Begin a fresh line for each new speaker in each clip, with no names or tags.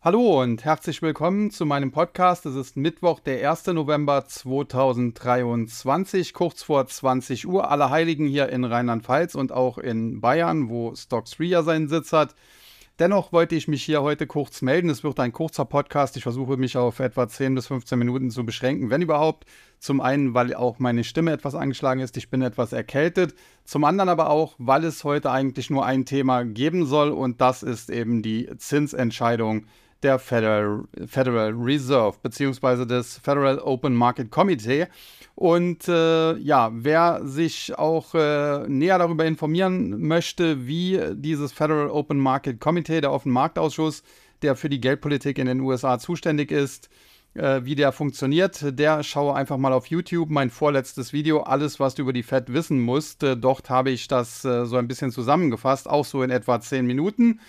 Hallo und herzlich willkommen zu meinem Podcast. Es ist Mittwoch, der 1. November 2023, kurz vor 20 Uhr. Alle Heiligen hier in Rheinland-Pfalz und auch in Bayern, wo Stocks 3 ja seinen Sitz hat. Dennoch wollte ich mich hier heute kurz melden. Es wird ein kurzer Podcast. Ich versuche mich auf etwa 10 bis 15 Minuten zu beschränken, wenn überhaupt. Zum einen, weil auch meine Stimme etwas angeschlagen ist. Ich bin etwas erkältet. Zum anderen aber auch, weil es heute eigentlich nur ein Thema geben soll und das ist eben die Zinsentscheidung der Federal, Federal Reserve beziehungsweise des Federal Open Market Committee. Und äh, ja, wer sich auch äh, näher darüber informieren möchte, wie dieses Federal Open Market Committee, der Offen Marktausschuss, der für die Geldpolitik in den USA zuständig ist, äh, wie der funktioniert, der schaue einfach mal auf YouTube mein vorletztes Video, alles, was du über die Fed wissen musst. Äh, dort habe ich das äh, so ein bisschen zusammengefasst, auch so in etwa 10 Minuten.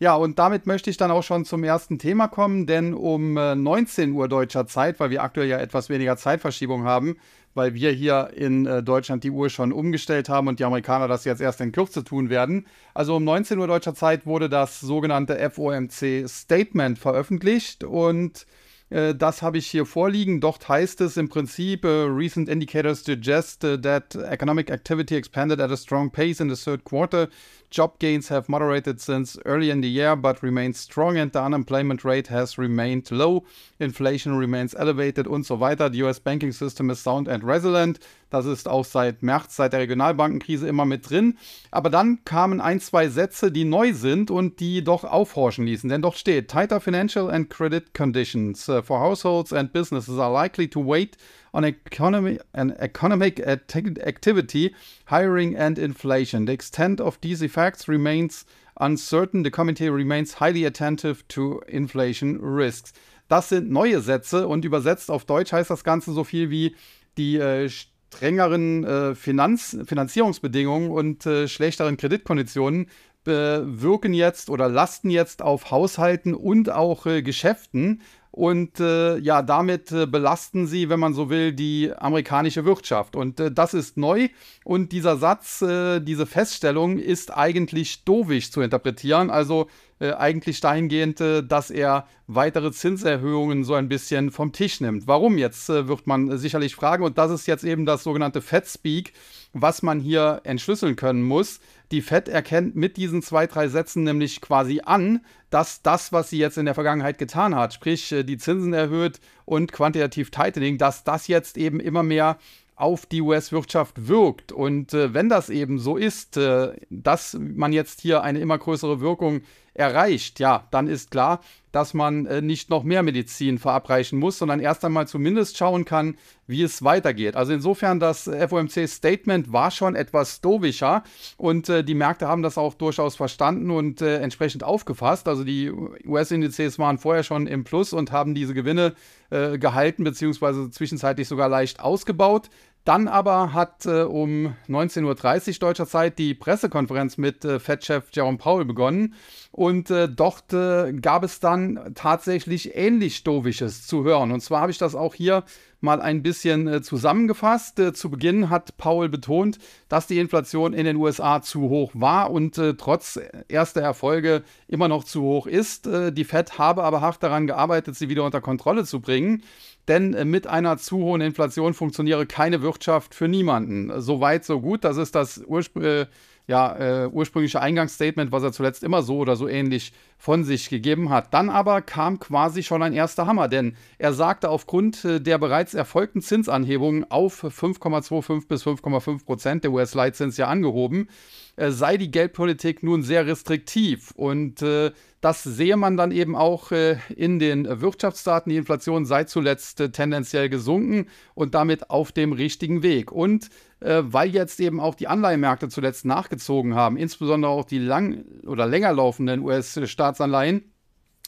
Ja, und damit möchte ich dann auch schon zum ersten Thema kommen, denn um 19 Uhr deutscher Zeit, weil wir aktuell ja etwas weniger Zeitverschiebung haben, weil wir hier in Deutschland die Uhr schon umgestellt haben und die Amerikaner das jetzt erst in Kürze tun werden. Also um 19 Uhr deutscher Zeit wurde das sogenannte FOMC Statement veröffentlicht und äh, das habe ich hier vorliegen. Dort heißt es im Prinzip, recent indicators suggest that economic activity expanded at a strong pace in the third quarter. Job gains have moderated since early in the year but remain strong and the unemployment rate has remained low. Inflation remains elevated und so weiter. The US banking system is sound and resilient. Das ist auch seit März, seit der Regionalbankenkrise immer mit drin. Aber dann kamen ein, zwei Sätze, die neu sind und die doch aufhorchen ließen. Denn dort steht, tighter financial and credit conditions uh, for households and businesses are likely to wait on economy and economic activity, hiring and inflation. The extent of these effects remains uncertain. The committee remains highly attentive to inflation risks. Das sind neue Sätze und übersetzt auf Deutsch heißt das Ganze so viel wie die äh, strengeren äh, Finanz Finanzierungsbedingungen und äh, schlechteren Kreditkonditionen wirken jetzt oder lasten jetzt auf Haushalten und auch äh, Geschäften und äh, ja, damit äh, belasten sie, wenn man so will, die amerikanische Wirtschaft. Und äh, das ist neu. Und dieser Satz, äh, diese Feststellung ist eigentlich dovisch zu interpretieren. Also äh, eigentlich dahingehend, äh, dass er weitere Zinserhöhungen so ein bisschen vom Tisch nimmt. Warum jetzt, wird man sicherlich fragen. Und das ist jetzt eben das sogenannte Fed-Speak, was man hier entschlüsseln können muss. Die Fed erkennt mit diesen zwei, drei Sätzen nämlich quasi an, dass das, was sie jetzt in der Vergangenheit getan hat, sprich äh, die Zinsen erhöht und quantitativ Tightening, dass das jetzt eben immer mehr auf die US-Wirtschaft wirkt. Und äh, wenn das eben so ist, äh, dass man jetzt hier eine immer größere Wirkung erreicht, ja, dann ist klar, dass man äh, nicht noch mehr Medizin verabreichen muss, sondern erst einmal zumindest schauen kann, wie es weitergeht. Also insofern, das FOMC-Statement war schon etwas dovischer und äh, die Märkte haben das auch durchaus verstanden und äh, entsprechend aufgefasst. Also die US-Indizes waren vorher schon im Plus und haben diese Gewinne äh, gehalten, beziehungsweise zwischenzeitlich sogar leicht ausgebaut. Dann aber hat äh, um 19.30 Uhr deutscher Zeit die Pressekonferenz mit äh, Fed-Chef Jerome Powell begonnen. Und äh, dort äh, gab es dann tatsächlich ähnlich Dovisches zu hören. Und zwar habe ich das auch hier mal ein bisschen äh, zusammengefasst. Äh, zu Beginn hat Paul betont, dass die Inflation in den USA zu hoch war und äh, trotz erster Erfolge immer noch zu hoch ist. Die Fed habe aber hart daran gearbeitet, sie wieder unter Kontrolle zu bringen. Denn mit einer zu hohen Inflation funktioniere keine Wirtschaft für niemanden. So weit, so gut. Das ist das Urspr ja, äh, ursprüngliche Eingangsstatement, was er zuletzt immer so oder so ähnlich von sich gegeben hat. Dann aber kam quasi schon ein erster Hammer, denn er sagte, aufgrund äh, der bereits erfolgten Zinsanhebungen auf 5,25 bis 5,5 Prozent der US-Leitzins ja angehoben, äh, sei die Geldpolitik nun sehr restriktiv. Und äh, das sehe man dann eben auch äh, in den Wirtschaftsdaten. Die Inflation sei zuletzt äh, tendenziell gesunken und damit auf dem richtigen Weg. Und äh, weil jetzt eben auch die Anleihenmärkte zuletzt nachgezogen haben, insbesondere auch die lang oder länger laufenden US-Staatsanleihen,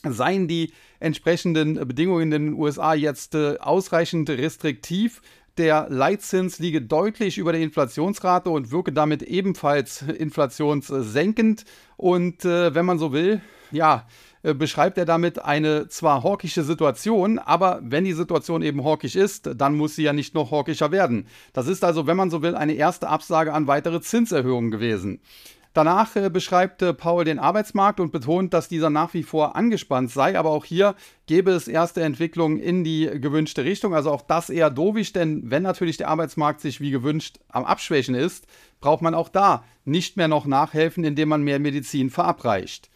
seien die entsprechenden Bedingungen in den USA jetzt äh, ausreichend restriktiv. Der Leitzins liege deutlich über der Inflationsrate und wirke damit ebenfalls inflationssenkend. Und äh, wenn man so will, ja, beschreibt er damit eine zwar hawkische Situation, aber wenn die Situation eben hawkisch ist, dann muss sie ja nicht noch hawkischer werden. Das ist also, wenn man so will, eine erste Absage an weitere Zinserhöhungen gewesen. Danach äh, beschreibt äh, Paul den Arbeitsmarkt und betont, dass dieser nach wie vor angespannt sei, aber auch hier gäbe es erste Entwicklungen in die gewünschte Richtung. Also auch das eher dovisch, denn wenn natürlich der Arbeitsmarkt sich wie gewünscht am Abschwächen ist, braucht man auch da nicht mehr noch nachhelfen, indem man mehr Medizin verabreicht.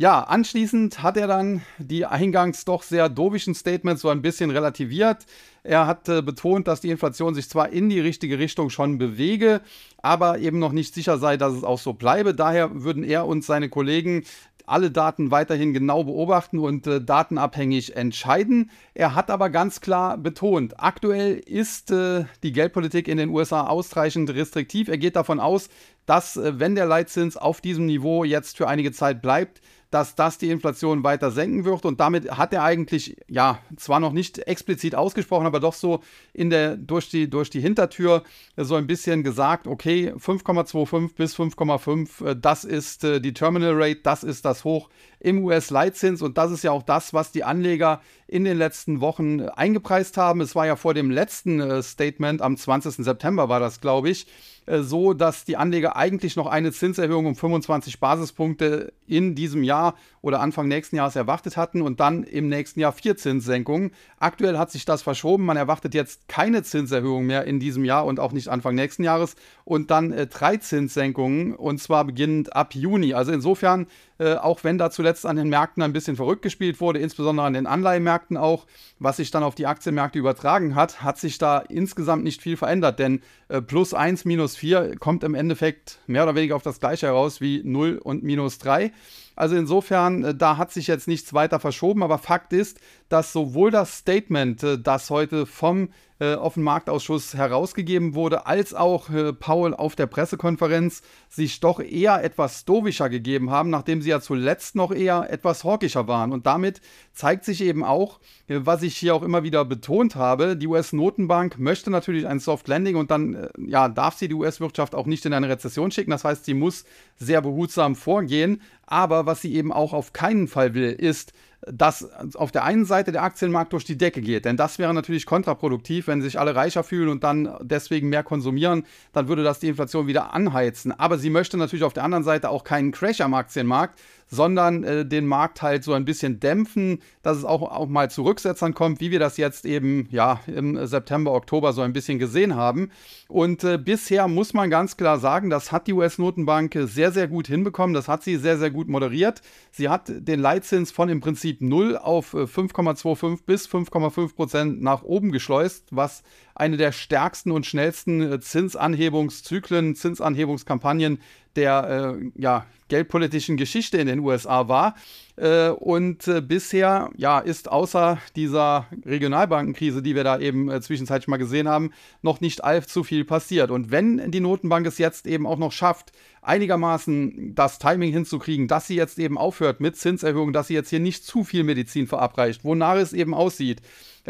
Ja, anschließend hat er dann die eingangs doch sehr dovischen Statements so ein bisschen relativiert. Er hat äh, betont, dass die Inflation sich zwar in die richtige Richtung schon bewege, aber eben noch nicht sicher sei, dass es auch so bleibe. Daher würden er und seine Kollegen alle Daten weiterhin genau beobachten und äh, datenabhängig entscheiden. Er hat aber ganz klar betont, aktuell ist äh, die Geldpolitik in den USA ausreichend restriktiv. Er geht davon aus, dass, äh, wenn der Leitzins auf diesem Niveau jetzt für einige Zeit bleibt, dass das die Inflation weiter senken wird. Und damit hat er eigentlich, ja, zwar noch nicht explizit ausgesprochen, aber doch so in der, durch, die, durch die Hintertür so ein bisschen gesagt, okay, 5,25 bis 5,5, äh, das ist äh, die Terminal Rate, das ist das Hoch im US-Leitzins. Und das ist ja auch das, was die Anleger in den letzten Wochen eingepreist haben. Es war ja vor dem letzten äh, Statement am 20. September, war das, glaube ich äh, so, dass die Anleger eigentlich noch eine Zinserhöhung um 25 Basispunkte in diesem Jahr oder Anfang nächsten Jahres erwartet hatten und dann im nächsten Jahr vier Zinssenkungen. Aktuell hat sich das verschoben. Man erwartet jetzt keine Zinserhöhung mehr in diesem Jahr und auch nicht Anfang nächsten Jahres und dann äh, drei Zinssenkungen und zwar beginnend ab Juni. Also insofern, äh, auch wenn da zuletzt an den Märkten ein bisschen verrückt gespielt wurde, insbesondere an den Anleihenmärkten auch, was sich dann auf die Aktienmärkte übertragen hat, hat sich da insgesamt nicht viel verändert, denn äh, plus 1, minus 4 kommt im Endeffekt mehr oder weniger auf das gleiche heraus wie 0 und minus 3. Also insofern, äh, da hat sich jetzt nichts weiter verschoben, aber Fakt ist, dass sowohl das Statement, äh, das heute vom äh, Offenmarktausschuss herausgegeben wurde, als auch Paul auf der Pressekonferenz sich doch eher etwas stoischer gegeben haben, nachdem sie ja zuletzt noch eher etwas hawkischer waren. Und damit zeigt sich eben auch, was ich hier auch immer wieder betont habe, die US-Notenbank möchte natürlich ein Soft Landing und dann ja, darf sie die US-Wirtschaft auch nicht in eine Rezession schicken. Das heißt, sie muss sehr behutsam vorgehen. Aber was sie eben auch auf keinen Fall will, ist, dass auf der einen Seite der Aktienmarkt durch die Decke geht. Denn das wäre natürlich kontraproduktiv, wenn sich alle reicher fühlen und dann deswegen mehr konsumieren, dann würde das die Inflation wieder anheizen. Aber sie möchte natürlich auf der anderen Seite auch keinen Crash am Aktienmarkt, sondern äh, den Markt halt so ein bisschen dämpfen, dass es auch, auch mal zu Rücksetzern kommt, wie wir das jetzt eben ja im September, Oktober so ein bisschen gesehen haben. Und äh, bisher muss man ganz klar sagen, das hat die US-Notenbank sehr, sehr gut hinbekommen. Das hat sie sehr, sehr gut moderiert. Sie hat den Leitzins von im Prinzip 0 auf 5,25 äh, bis 5,5 Prozent nach oben geschleust, was eine der stärksten und schnellsten äh, Zinsanhebungszyklen, Zinsanhebungskampagnen der äh, ja, geldpolitischen Geschichte in den USA war. Äh, und äh, bisher ja, ist außer dieser Regionalbankenkrise, die wir da eben äh, zwischenzeitlich mal gesehen haben, noch nicht allzu viel passiert. Und wenn die Notenbank es jetzt eben auch noch schafft, einigermaßen das Timing hinzukriegen, dass sie jetzt eben aufhört mit Zinserhöhungen, dass sie jetzt hier nicht zu viel Medizin verabreicht, wonach es eben aussieht,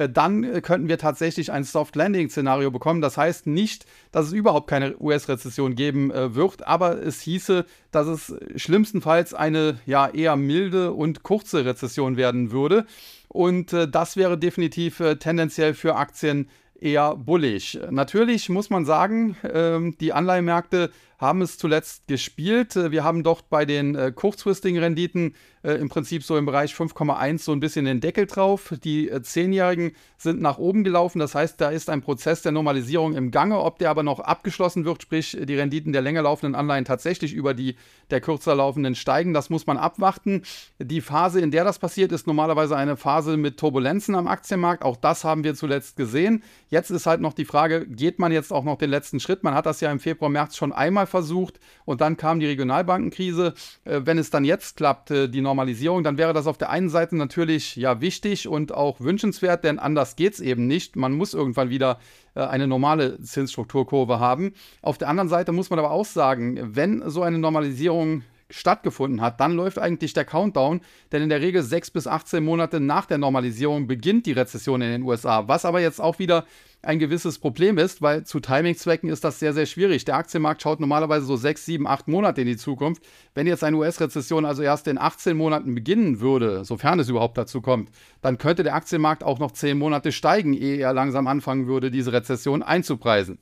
dann äh, könnten wir tatsächlich ein Soft Landing-Szenario bekommen. Das heißt nicht, dass es überhaupt keine US-Rezession geben äh, wird, aber es hieße, dass es schlimmstenfalls eine ja eher milde und kurze Rezession werden würde. Und äh, das wäre definitiv äh, tendenziell für Aktien eher bullig. Natürlich muss man sagen, äh, die Anleihmärkte haben es zuletzt gespielt. Äh, wir haben dort bei den äh, kurzfristigen Renditen äh, im Prinzip so im Bereich 5,1 so ein bisschen den Deckel drauf. Die äh, Zehnjährigen sind nach oben gelaufen. Das heißt, da ist ein Prozess der Normalisierung im Gange. Ob der aber noch abgeschlossen wird, sprich die Renditen der länger laufenden Anleihen tatsächlich über die der kürzer laufenden steigen, das muss man abwarten. Die Phase, in der das passiert, ist normalerweise eine Phase mit Turbulenzen am Aktienmarkt. Auch das haben wir zuletzt gesehen. Jetzt ist halt noch die Frage, geht man jetzt auch noch den letzten Schritt? Man hat das ja im Februar, März schon einmal versucht und dann kam die Regionalbankenkrise. Äh, wenn es dann jetzt klappt, äh, die Normalisierung, dann wäre das auf der einen Seite natürlich ja wichtig und auch wünschenswert, denn anders geht es eben nicht. Man muss irgendwann wieder äh, eine normale Zinsstrukturkurve haben. Auf der anderen Seite muss man aber auch sagen, wenn so eine Normalisierung stattgefunden hat, dann läuft eigentlich der Countdown, denn in der Regel 6 bis 18 Monate nach der Normalisierung beginnt die Rezession in den USA, was aber jetzt auch wieder ein gewisses Problem ist, weil zu Timingzwecken ist das sehr, sehr schwierig. Der Aktienmarkt schaut normalerweise so 6, 7, 8 Monate in die Zukunft. Wenn jetzt eine US-Rezession also erst in 18 Monaten beginnen würde, sofern es überhaupt dazu kommt, dann könnte der Aktienmarkt auch noch 10 Monate steigen, ehe er langsam anfangen würde, diese Rezession einzupreisen.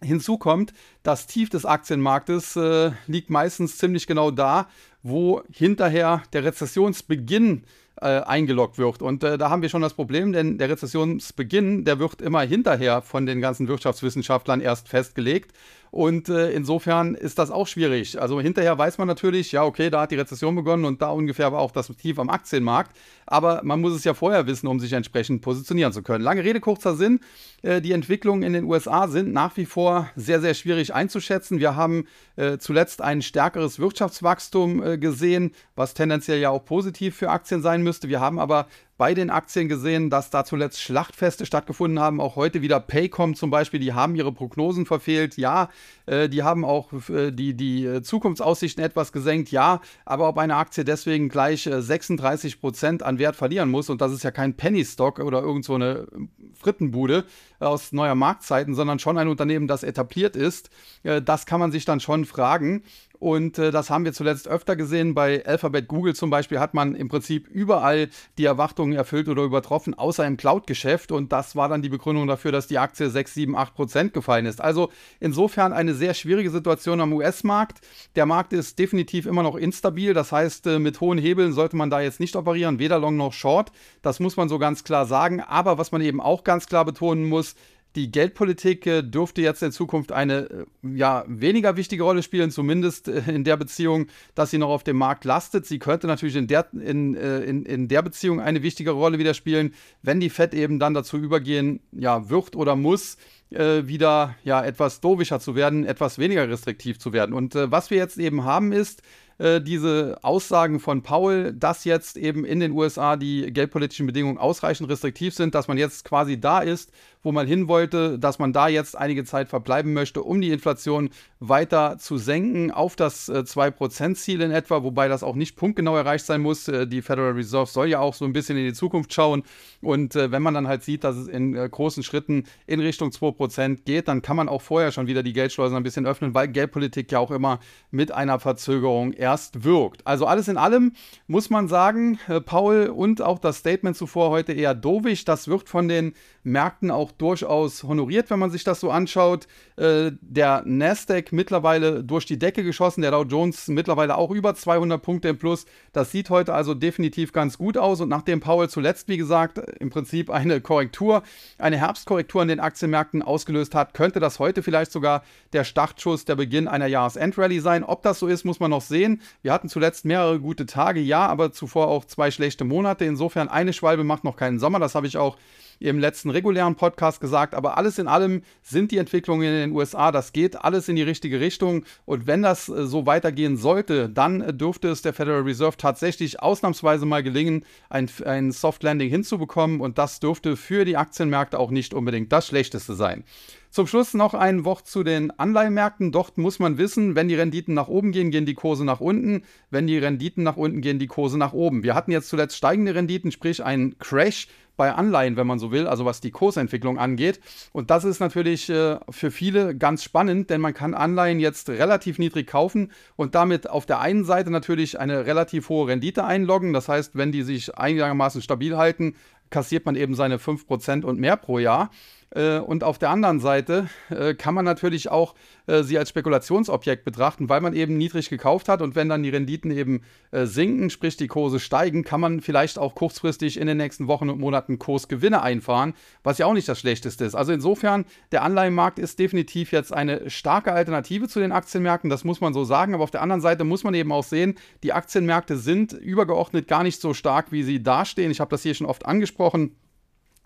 Hinzu kommt, das Tief des Aktienmarktes äh, liegt meistens ziemlich genau da, wo hinterher der Rezessionsbeginn äh, eingeloggt wird. Und äh, da haben wir schon das Problem, denn der Rezessionsbeginn, der wird immer hinterher von den ganzen Wirtschaftswissenschaftlern erst festgelegt. Und äh, insofern ist das auch schwierig. Also hinterher weiß man natürlich, ja, okay, da hat die Rezession begonnen und da ungefähr war auch das Tief am Aktienmarkt. Aber man muss es ja vorher wissen, um sich entsprechend positionieren zu können. Lange Rede, kurzer Sinn. Äh, die Entwicklungen in den USA sind nach wie vor sehr, sehr schwierig einzuschätzen. Wir haben äh, zuletzt ein stärkeres Wirtschaftswachstum äh, gesehen, was tendenziell ja auch positiv für Aktien sein müsste. Wir haben aber bei den Aktien gesehen, dass da zuletzt Schlachtfeste stattgefunden haben. Auch heute wieder Paycom zum Beispiel, die haben ihre Prognosen verfehlt. Ja, äh, die haben auch äh, die, die äh, Zukunftsaussichten etwas gesenkt. Ja, aber ob eine Aktie deswegen gleich 36 äh, Prozent an Wert verlieren muss, und das ist ja kein Penny Stock oder irgend so eine Frittenbude aus neuer Marktzeiten, sondern schon ein Unternehmen, das etabliert ist, äh, das kann man sich dann schon fragen. Und äh, das haben wir zuletzt öfter gesehen. Bei Alphabet Google zum Beispiel hat man im Prinzip überall die Erwartungen erfüllt oder übertroffen, außer im Cloud-Geschäft. Und das war dann die Begründung dafür, dass die Aktie 6, 7, 8 Prozent gefallen ist. Also insofern eine sehr schwierige Situation am US-Markt. Der Markt ist definitiv immer noch instabil. Das heißt, äh, mit hohen Hebeln sollte man da jetzt nicht operieren, weder Long noch Short. Das muss man so ganz klar sagen. Aber was man eben auch ganz klar betonen muss, die Geldpolitik äh, dürfte jetzt in Zukunft eine äh, ja, weniger wichtige Rolle spielen, zumindest äh, in der Beziehung, dass sie noch auf dem Markt lastet. Sie könnte natürlich in der, in, in, in der Beziehung eine wichtigere Rolle wieder spielen, wenn die Fed eben dann dazu übergehen, ja, wird oder muss, äh, wieder ja, etwas dovischer zu werden, etwas weniger restriktiv zu werden. Und äh, was wir jetzt eben haben ist, diese Aussagen von Paul, dass jetzt eben in den USA die geldpolitischen Bedingungen ausreichend restriktiv sind, dass man jetzt quasi da ist, wo man hin wollte, dass man da jetzt einige Zeit verbleiben möchte, um die Inflation weiter zu senken auf das äh, 2%-Ziel in etwa, wobei das auch nicht punktgenau erreicht sein muss. Äh, die Federal Reserve soll ja auch so ein bisschen in die Zukunft schauen. Und äh, wenn man dann halt sieht, dass es in äh, großen Schritten in Richtung 2% geht, dann kann man auch vorher schon wieder die Geldschleusen ein bisschen öffnen, weil Geldpolitik ja auch immer mit einer Verzögerung erst wirkt. Also alles in allem muss man sagen, äh, Paul und auch das Statement zuvor heute eher dovisch. Das wird von den Märkten auch durchaus honoriert, wenn man sich das so anschaut. Äh, der Nasdaq mittlerweile durch die Decke geschossen, der Dow Jones mittlerweile auch über 200 Punkte im Plus. Das sieht heute also definitiv ganz gut aus. Und nachdem Paul zuletzt, wie gesagt, im Prinzip eine Korrektur, eine Herbstkorrektur an den Aktienmärkten ausgelöst hat, könnte das heute vielleicht sogar der Startschuss, der Beginn einer Jahresendrallye sein. Ob das so ist, muss man noch sehen. Wir hatten zuletzt mehrere gute Tage, ja, aber zuvor auch zwei schlechte Monate. Insofern eine Schwalbe macht noch keinen Sommer. Das habe ich auch im letzten regulären Podcast gesagt. Aber alles in allem sind die Entwicklungen in den USA, das geht alles in die richtige Richtung. Und wenn das äh, so weitergehen sollte, dann äh, dürfte es der Federal Reserve tatsächlich ausnahmsweise mal gelingen, ein, ein Soft Landing hinzubekommen. Und das dürfte für die Aktienmärkte auch nicht unbedingt das Schlechteste sein. Zum Schluss noch ein Wort zu den Anleihenmärkten. Dort muss man wissen, wenn die Renditen nach oben gehen, gehen die Kurse nach unten. Wenn die Renditen nach unten gehen, die Kurse nach oben. Wir hatten jetzt zuletzt steigende Renditen, sprich einen Crash bei Anleihen, wenn man so will, also was die Kursentwicklung angeht. Und das ist natürlich äh, für viele ganz spannend, denn man kann Anleihen jetzt relativ niedrig kaufen und damit auf der einen Seite natürlich eine relativ hohe Rendite einloggen. Das heißt, wenn die sich einigermaßen stabil halten, kassiert man eben seine 5% und mehr pro Jahr. Äh, und auf der anderen Seite äh, kann man natürlich auch äh, sie als Spekulationsobjekt betrachten, weil man eben niedrig gekauft hat und wenn dann die Renditen eben sinken, sprich die Kurse steigen, kann man vielleicht auch kurzfristig in den nächsten Wochen und Monaten Kursgewinne einfahren, was ja auch nicht das Schlechteste ist. Also insofern, der Anleihenmarkt ist definitiv jetzt eine starke Alternative zu den Aktienmärkten, das muss man so sagen, aber auf der anderen Seite muss man eben auch sehen, die Aktienmärkte sind übergeordnet gar nicht so stark, wie sie dastehen. Ich habe das hier schon oft angesprochen.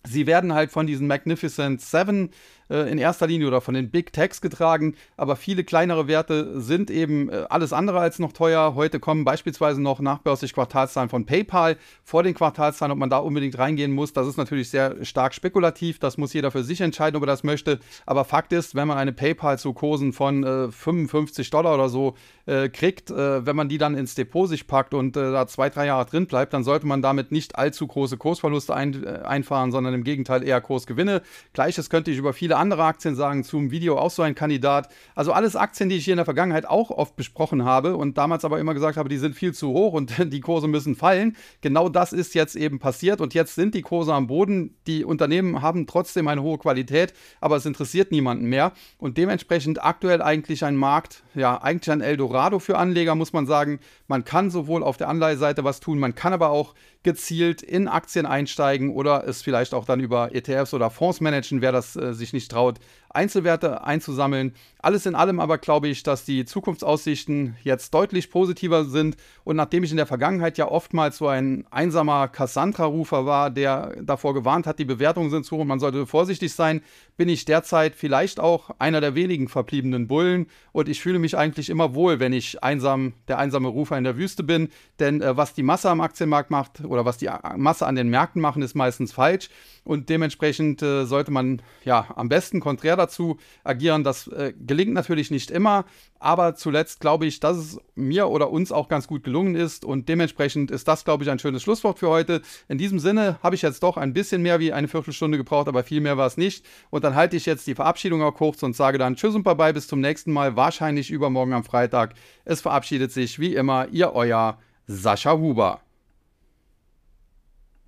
Sie werden halt von diesen Magnificent Seven äh, in erster Linie oder von den Big Techs getragen, aber viele kleinere Werte sind eben äh, alles andere als noch teuer. Heute kommen beispielsweise noch nachbörslich Quartalszahlen von PayPal vor den Quartalszahlen, ob man da unbedingt reingehen muss. Das ist natürlich sehr stark spekulativ, das muss jeder für sich entscheiden, ob er das möchte. Aber Fakt ist, wenn man eine PayPal zu Kursen von äh, 55 Dollar oder so äh, kriegt, äh, wenn man die dann ins Depot sich packt und äh, da zwei, drei Jahre drin bleibt, dann sollte man damit nicht allzu große Kursverluste ein, einfahren, sondern im Gegenteil eher Kursgewinne. Gleiches könnte ich über viele andere Aktien sagen, zum Video auch so ein Kandidat. Also alles Aktien, die ich hier in der Vergangenheit auch oft besprochen habe und damals aber immer gesagt habe, die sind viel zu hoch und die Kurse müssen fallen. Genau das ist jetzt eben passiert und jetzt sind die Kurse am Boden. Die Unternehmen haben trotzdem eine hohe Qualität, aber es interessiert niemanden mehr und dementsprechend aktuell eigentlich ein Markt, ja, eigentlich ein Eldorado für Anleger, muss man sagen. Man kann sowohl auf der Anleiheseite was tun, man kann aber auch gezielt in Aktien einsteigen oder es vielleicht auch dann über ETFs oder Fonds managen, wer das äh, sich nicht traut, Einzelwerte einzusammeln. Alles in allem aber glaube ich, dass die Zukunftsaussichten jetzt deutlich positiver sind. Und nachdem ich in der Vergangenheit ja oftmals so ein einsamer Cassandra-Rufer war, der davor gewarnt hat, die Bewertungen sind zu hoch und man sollte vorsichtig sein, bin ich derzeit vielleicht auch einer der wenigen verbliebenen Bullen. Und ich fühle mich eigentlich immer wohl, wenn ich einsam, der einsame Rufer in der Wüste bin. Denn äh, was die Masse am Aktienmarkt macht oder was die Masse an den Märkten machen, ist meistens falsch. Und dementsprechend äh, sollte man ja am besten konträr dazu agieren. Das äh, gelingt natürlich nicht immer, aber zuletzt glaube ich, dass es mir oder uns auch ganz gut gelungen ist und dementsprechend ist das, glaube ich, ein schönes Schlusswort für heute. In diesem Sinne habe ich jetzt doch ein bisschen mehr wie eine Viertelstunde gebraucht, aber viel mehr war es nicht. Und dann halte ich jetzt die Verabschiedung auch kurz und sage dann Tschüss und Bye-bye, bis zum nächsten Mal, wahrscheinlich übermorgen am Freitag. Es verabschiedet sich wie immer Ihr euer Sascha Huber.